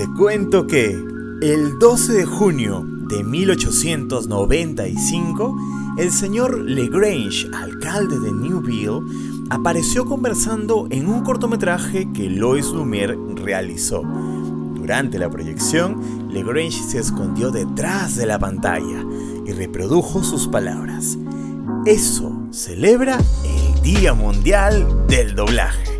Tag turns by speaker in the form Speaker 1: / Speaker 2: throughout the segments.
Speaker 1: te cuento que el 12 de junio de 1895, el señor Legrange, alcalde de Newville, apareció conversando en un cortometraje que Lois Lumière realizó. Durante la proyección, Legrange se escondió detrás de la pantalla y reprodujo sus palabras. Eso celebra el Día Mundial del Doblaje.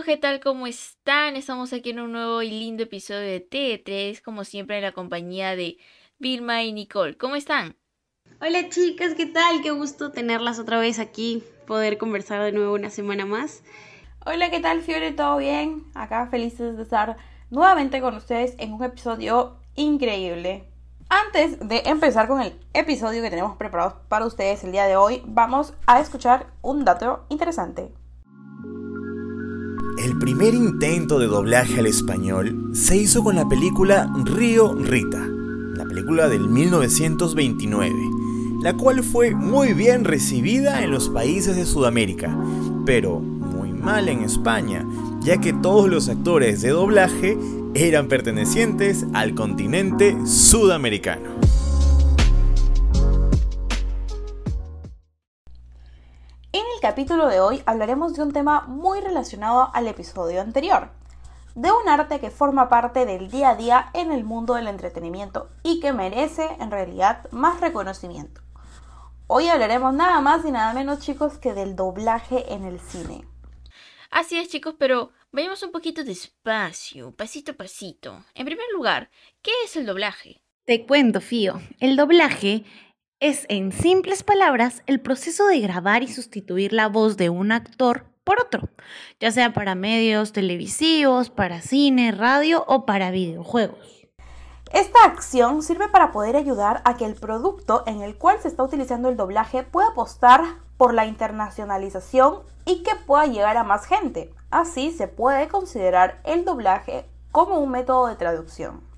Speaker 2: ¿Qué tal? ¿Cómo están? Estamos aquí en un nuevo y lindo episodio de TD3, como siempre en la compañía de Vilma y Nicole. ¿Cómo están?
Speaker 3: Hola chicas, ¿qué tal? Qué gusto tenerlas otra vez aquí, poder conversar de nuevo una semana más.
Speaker 4: Hola, ¿qué tal Fiore? ¿Todo bien? Acá felices de estar nuevamente con ustedes en un episodio increíble. Antes de empezar con el episodio que tenemos preparado para ustedes el día de hoy, vamos a escuchar un dato interesante.
Speaker 1: El primer intento de doblaje al español se hizo con la película Río Rita, la película del 1929, la cual fue muy bien recibida en los países de Sudamérica, pero muy mal en España, ya que todos los actores de doblaje eran pertenecientes al continente sudamericano.
Speaker 4: Capítulo de hoy hablaremos de un tema muy relacionado al episodio anterior, de un arte que forma parte del día a día en el mundo del entretenimiento y que merece en realidad más reconocimiento. Hoy hablaremos nada más y nada menos chicos que del doblaje en el cine.
Speaker 2: Así es chicos, pero vayamos un poquito despacio, pasito a pasito. En primer lugar, ¿qué es el doblaje?
Speaker 5: Te cuento, Fío. El doblaje es, en simples palabras, el proceso de grabar y sustituir la voz de un actor por otro, ya sea para medios televisivos, para cine, radio o para videojuegos.
Speaker 4: Esta acción sirve para poder ayudar a que el producto en el cual se está utilizando el doblaje pueda apostar por la internacionalización y que pueda llegar a más gente. Así se puede considerar el doblaje como un método de traducción.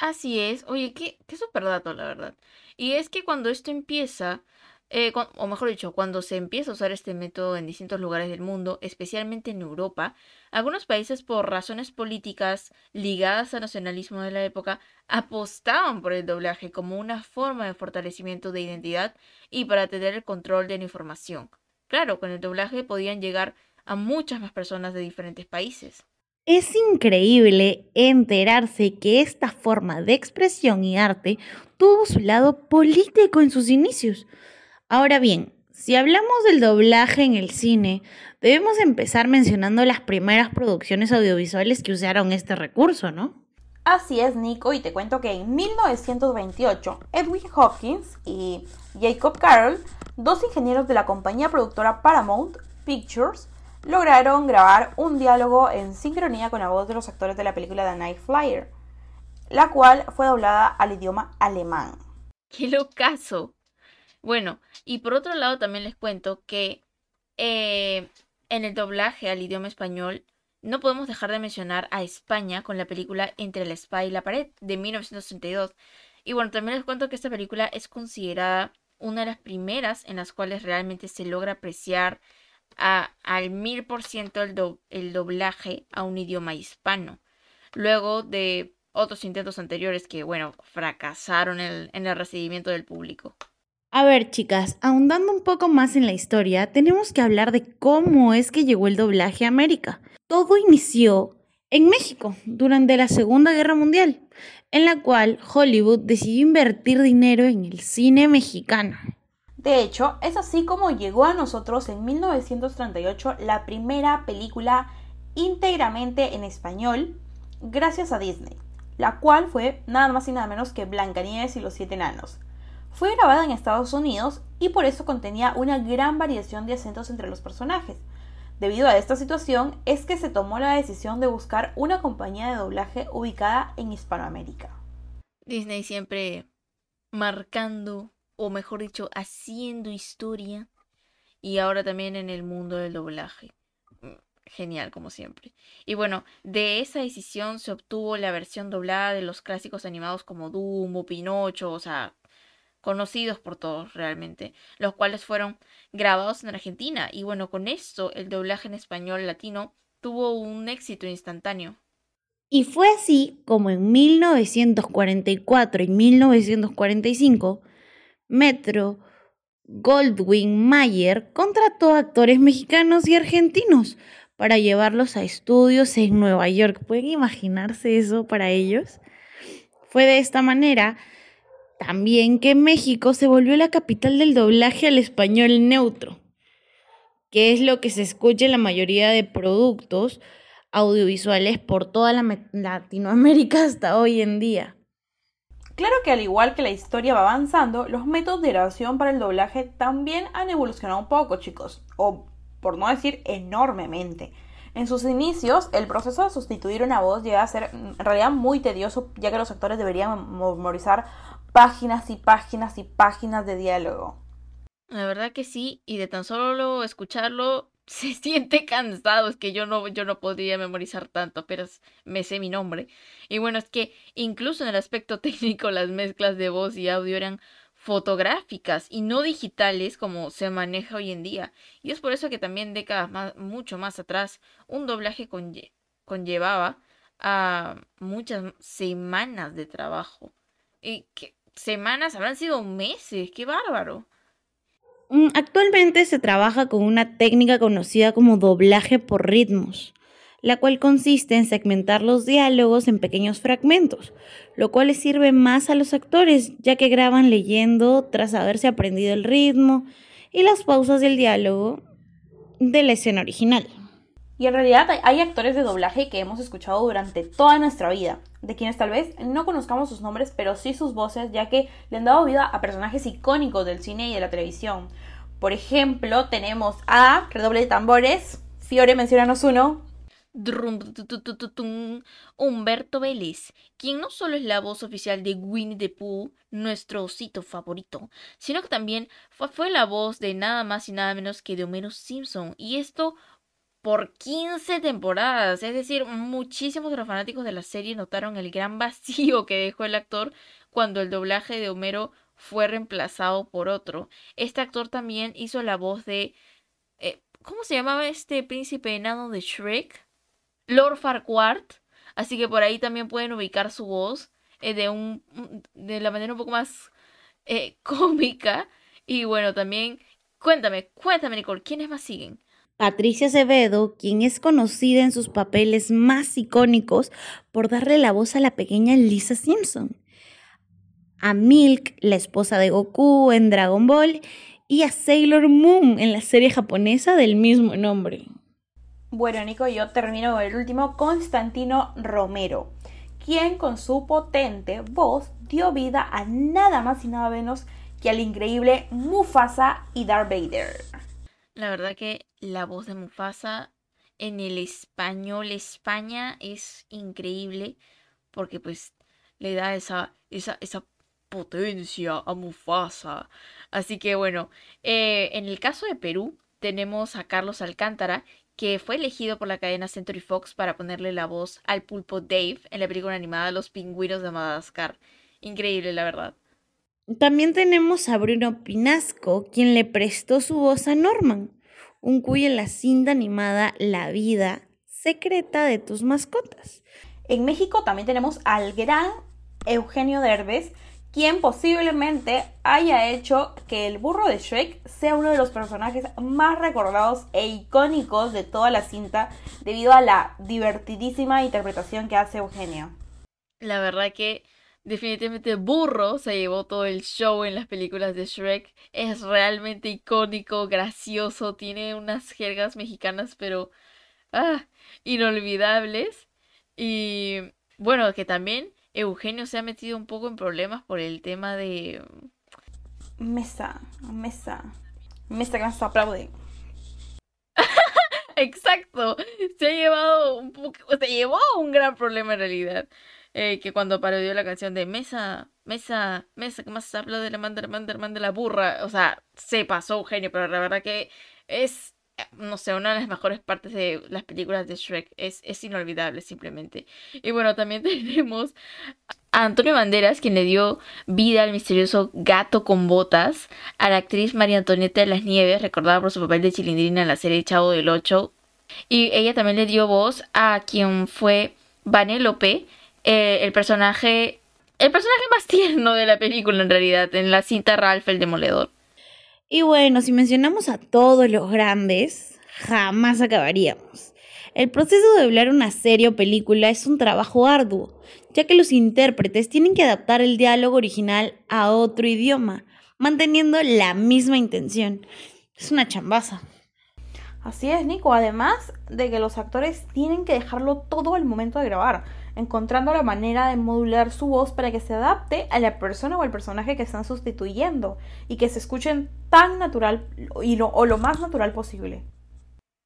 Speaker 2: Así es, oye, qué, qué dato, la verdad. Y es que cuando esto empieza, eh, o mejor dicho, cuando se empieza a usar este método en distintos lugares del mundo, especialmente en Europa, algunos países por razones políticas ligadas al nacionalismo de la época apostaban por el doblaje como una forma de fortalecimiento de identidad y para tener el control de la información. Claro, con el doblaje podían llegar a muchas más personas de diferentes países.
Speaker 5: Es increíble enterarse que esta forma de expresión y arte tuvo su lado político en sus inicios. Ahora bien, si hablamos del doblaje en el cine, debemos empezar mencionando las primeras producciones audiovisuales que usaron este recurso, ¿no?
Speaker 4: Así es, Nico, y te cuento que en 1928 Edwin Hopkins y Jacob Carroll, dos ingenieros de la compañía productora Paramount Pictures, lograron grabar un diálogo en sincronía con la voz de los actores de la película The Night Flyer, la cual fue doblada al idioma alemán.
Speaker 2: ¡Qué locazo! Bueno, y por otro lado también les cuento que eh, en el doblaje al idioma español no podemos dejar de mencionar a España con la película Entre la espada y la pared de 1932. Y bueno, también les cuento que esta película es considerada una de las primeras en las cuales realmente se logra apreciar a- al mil por ciento el, do- el doblaje a un idioma hispano. Luego de otros intentos anteriores que, bueno, fracasaron en el recibimiento del público.
Speaker 5: A ver, chicas, ahondando un poco más en la historia, tenemos que hablar de cómo es que llegó el doblaje a América. Todo inició en México durante la Segunda Guerra Mundial, en la cual Hollywood decidió invertir dinero en el cine mexicano.
Speaker 4: De hecho, es así como llegó a nosotros en 1938 la primera película íntegramente en español gracias a Disney, la cual fue nada más y nada menos que Blancanieves y los siete enanos. Fue grabada en Estados Unidos y por eso contenía una gran variación de acentos entre los personajes. Debido a esta situación es que se tomó la decisión de buscar una compañía de doblaje ubicada en Hispanoamérica.
Speaker 2: Disney siempre marcando, o mejor dicho, haciendo historia. Y ahora también en el mundo del doblaje. Mm, genial, como siempre. Y bueno, de esa decisión se obtuvo la versión doblada de los clásicos animados como Dumbo, Pinocho, o sea, conocidos por todos realmente, los cuales fueron grabados en Argentina. Y bueno, con esto el doblaje en español latino tuvo un éxito instantáneo.
Speaker 5: Y fue así como en 1944 y 1945, Metro Goldwyn Mayer contrató actores mexicanos y argentinos para llevarlos a estudios en Nueva York. ¿Pueden imaginarse eso para ellos? Fue de esta manera también que México se volvió la capital del doblaje al español neutro, que es lo que se escucha en la mayoría de productos audiovisuales por toda la Latinoamérica hasta hoy en día.
Speaker 4: Claro que al igual que la historia va avanzando, los métodos de grabación para el doblaje también han evolucionado un poco, chicos, o por no decir enormemente. En sus inicios, el proceso de sustituir una voz llega a ser en realidad muy tedioso, ya que los actores deberían memorizar páginas y páginas y páginas de diálogo.
Speaker 2: La verdad que sí, y de tan solo escucharlo se siente cansado, es que yo no, yo no podría memorizar tanto, pero me sé mi nombre. Y bueno, es que incluso en el aspecto técnico las mezclas de voz y audio eran fotográficas y no digitales como se maneja hoy en día. Y es por eso que también décadas más, mucho más atrás un doblaje conllevaba a muchas semanas de trabajo. Y que semanas, habrán sido meses, qué bárbaro.
Speaker 5: Mm, actualmente se trabaja con una técnica conocida como doblaje por ritmos, la cual consiste en segmentar los diálogos en pequeños fragmentos, lo cual les sirve más a los actores, ya que graban leyendo tras haberse aprendido el ritmo y las pausas del diálogo de la escena original.
Speaker 4: Y en realidad hay actores de doblaje que hemos escuchado durante toda nuestra vida, de quienes tal vez no conozcamos sus nombres, pero sí sus voces, ya que le han dado vida a personajes icónicos del cine y de la televisión. Por ejemplo, tenemos a, redoble de tambores, Fiore, mencionanos uno.
Speaker 2: Humberto Vélez, quien no solo es la voz oficial de Winnie the Pooh, nuestro osito favorito, sino que también fue, la voz de nada más y nada menos que de Homero Simpson, y esto por 15 temporadas. Es decir, muchísimos de los fanáticos de la serie notaron el gran vacío que dejó el actor cuando el doblaje de Homero fue reemplazado por otro. Este actor también hizo la voz de... Eh, ¿Cómo se llamaba este príncipe enano de Shrek? Lord Farquaad. Así que por ahí también pueden ubicar su voz eh, de, un, de la manera un poco más eh, cómica. Y bueno, también cuéntame, cuéntame Nicole, ¿quiénes más siguen?
Speaker 5: Patricia Acevedo, quien es conocida en sus papeles más icónicos por darle la voz a la pequeña Lisa Simpson, a Milk, la esposa de Goku en Dragon Ball, y a Sailor Moon en la serie japonesa del mismo nombre.
Speaker 4: Bueno, Nico, yo termino con el último, Constantino Romero, quien con su potente voz dio vida a nada más y nada menos que al increíble Mufasa y Darth Vader.
Speaker 2: La verdad que la voz de Mufasa en el español España es increíble porque pues le da esa, esa, esa potencia a Mufasa. Así que bueno, eh, en el caso de Perú tenemos a Carlos Alcántara, que fue elegido por la cadena Century Fox para ponerle la voz al pulpo Dave en la película animada Los pingüinos de Madagascar. Increíble, la verdad.
Speaker 5: También tenemos a Bruno Pinasco, quien le prestó su voz a Norman, un cuyo en la cinta animada La vida secreta de tus mascotas.
Speaker 4: En México también tenemos al gran Eugenio Derbez, quien posiblemente haya hecho que el burro de Shrek sea uno de los personajes más recordados e icónicos de toda la cinta debido a la divertidísima interpretación que hace Eugenio.
Speaker 2: La verdad que Definitivamente Burro se llevó todo el show en las películas de Shrek. Es realmente icónico, gracioso, tiene unas jergas mexicanas, pero ah, inolvidables. Y bueno, que también Eugenio se ha metido un poco en problemas por el tema de
Speaker 4: mesa, mesa, mesa que nos aplaude.
Speaker 2: Exacto. Se ha llevado un poco, se llevó un gran problema en realidad. Eh, que cuando parodió la canción de Mesa, Mesa, Mesa, que más habla de la manda, la manda, la manda, la burra. O sea, se pasó genio, pero la verdad que es, no sé, una de las mejores partes de las películas de Shrek. Es, es inolvidable, simplemente. Y bueno, también tenemos a Antonio Banderas, quien le dio vida al misterioso gato con botas, a la actriz María Antonieta de las Nieves, recordada por su papel de Chilindrina en la serie Chavo del Ocho. Y ella también le dio voz a quien fue Vanélope, eh, el personaje el personaje más tierno de la película en realidad, en la cinta Ralph el Demoledor.
Speaker 5: Y bueno, si mencionamos a todos los grandes, jamás acabaríamos. El proceso de doblar una serie o película es un trabajo arduo, ya que los intérpretes tienen que adaptar el diálogo original a otro idioma, manteniendo la misma intención. Es una chambaza.
Speaker 4: Así es, Nico. Además de que los actores tienen que dejarlo todo al momento de grabar, encontrando la manera de modular su voz para que se adapte a la persona o al personaje que están sustituyendo y que se escuchen tan natural y lo, o lo más natural posible.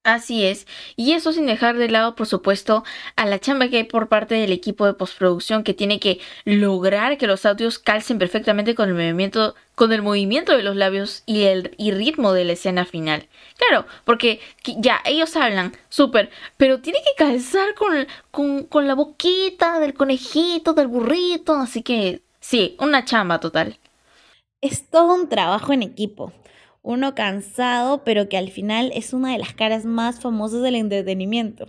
Speaker 2: Así es, y eso sin dejar de lado, por supuesto, a la chamba que hay por parte del equipo de postproducción que tiene que lograr que los audios calcen perfectamente con el movimiento, con el movimiento de los labios y el ritmo de la escena final. Claro, porque ya ellos hablan súper, pero tiene que calzar con, con, con la boquita del conejito, del burrito, así que sí, una chamba total.
Speaker 5: Es todo un trabajo en equipo uno cansado, pero que al final es una de las caras más famosas del entretenimiento.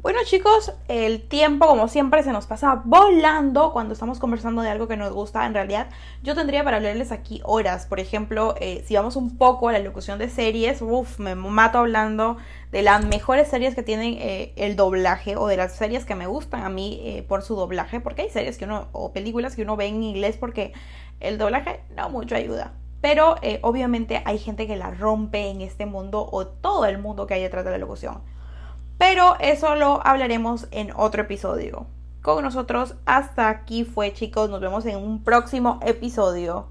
Speaker 4: Bueno chicos, el tiempo como siempre se nos pasa volando cuando estamos conversando de algo que nos gusta. En realidad yo tendría para hablarles aquí horas. Por ejemplo, eh, si vamos un poco a la locución de series, uff, me mato hablando de las mejores series que tienen eh, el doblaje o de las series que me gustan a mí eh, por su doblaje. Porque hay series que uno, o películas que uno ve en inglés porque el doblaje no mucho ayuda. Pero eh, obviamente hay gente que la rompe en este mundo o todo el mundo que hay detrás de la locución. Pero eso lo hablaremos en otro episodio. Con nosotros hasta aquí fue chicos, nos vemos en un próximo episodio.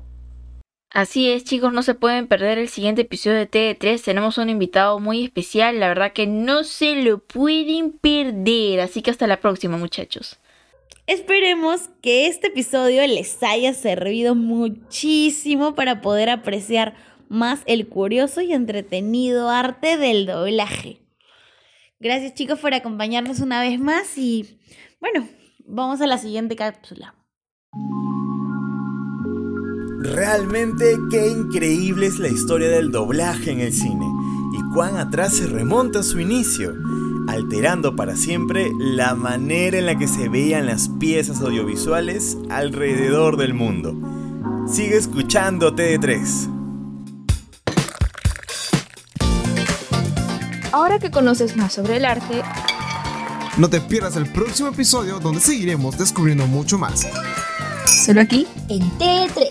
Speaker 2: Así es chicos, no se pueden perder el siguiente episodio de TD3, tenemos un invitado muy especial, la verdad que no se lo pueden perder, así que hasta la próxima muchachos.
Speaker 5: Esperemos que este episodio les haya servido muchísimo para poder apreciar más el curioso y entretenido arte del doblaje. Gracias chicos por acompañarnos una vez más y bueno, vamos a la siguiente cápsula.
Speaker 1: Realmente qué increíble es la historia del doblaje en el cine y cuán atrás se remonta su inicio alterando para siempre la manera en la que se veían las piezas audiovisuales alrededor del mundo. Sigue escuchando TD3.
Speaker 6: Ahora que conoces más sobre el arte,
Speaker 7: no te pierdas el próximo episodio donde seguiremos descubriendo mucho más.
Speaker 8: Solo aquí
Speaker 9: en TD3.